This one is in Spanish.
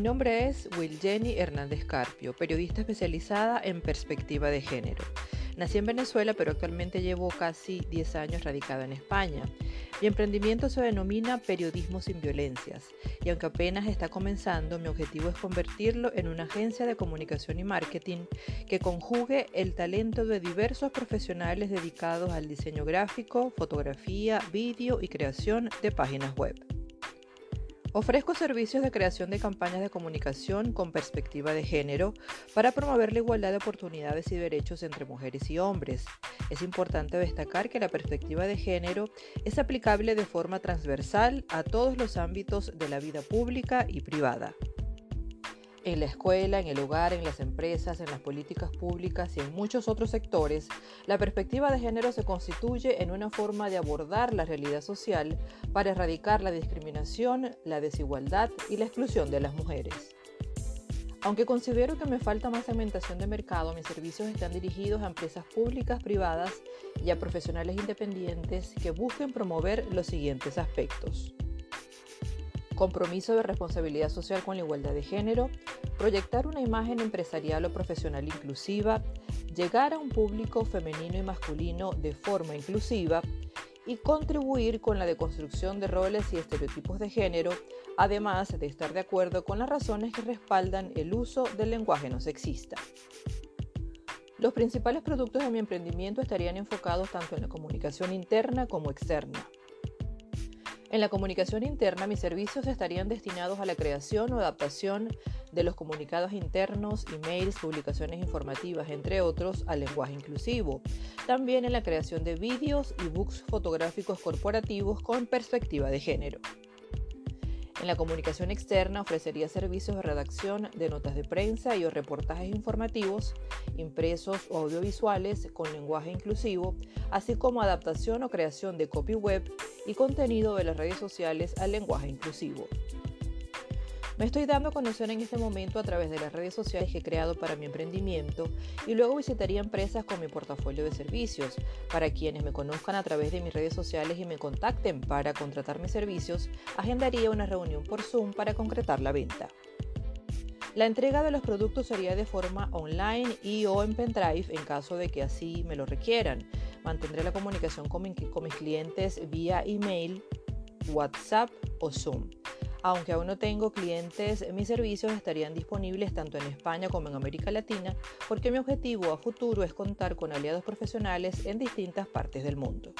Mi nombre es Will Jenny Hernández Carpio, periodista especializada en perspectiva de género. Nací en Venezuela, pero actualmente llevo casi 10 años radicada en España. Mi emprendimiento se denomina Periodismo sin Violencias, y aunque apenas está comenzando, mi objetivo es convertirlo en una agencia de comunicación y marketing que conjugue el talento de diversos profesionales dedicados al diseño gráfico, fotografía, vídeo y creación de páginas web. Ofrezco servicios de creación de campañas de comunicación con perspectiva de género para promover la igualdad de oportunidades y derechos entre mujeres y hombres. Es importante destacar que la perspectiva de género es aplicable de forma transversal a todos los ámbitos de la vida pública y privada en la escuela, en el hogar, en las empresas, en las políticas públicas y en muchos otros sectores, la perspectiva de género se constituye en una forma de abordar la realidad social para erradicar la discriminación, la desigualdad y la exclusión de las mujeres. Aunque considero que me falta más segmentación de mercado, mis servicios están dirigidos a empresas públicas, privadas y a profesionales independientes que busquen promover los siguientes aspectos compromiso de responsabilidad social con la igualdad de género, proyectar una imagen empresarial o profesional inclusiva, llegar a un público femenino y masculino de forma inclusiva y contribuir con la deconstrucción de roles y estereotipos de género, además de estar de acuerdo con las razones que respaldan el uso del lenguaje no sexista. Los principales productos de mi emprendimiento estarían enfocados tanto en la comunicación interna como externa. En la comunicación interna, mis servicios estarían destinados a la creación o adaptación de los comunicados internos, emails, publicaciones informativas, entre otros, al lenguaje inclusivo. También en la creación de vídeos y books fotográficos corporativos con perspectiva de género. En la comunicación externa ofrecería servicios de redacción de notas de prensa y o reportajes informativos, impresos o audiovisuales con lenguaje inclusivo, así como adaptación o creación de copy web y contenido de las redes sociales al lenguaje inclusivo. Me estoy dando a en este momento a través de las redes sociales que he creado para mi emprendimiento y luego visitaría empresas con mi portafolio de servicios. Para quienes me conozcan a través de mis redes sociales y me contacten para contratar mis servicios, agendaría una reunión por Zoom para concretar la venta. La entrega de los productos sería de forma online y o en pendrive en caso de que así me lo requieran. Mantendré la comunicación con mis clientes vía email, WhatsApp o Zoom. Aunque aún no tengo clientes, mis servicios estarían disponibles tanto en España como en América Latina porque mi objetivo a futuro es contar con aliados profesionales en distintas partes del mundo.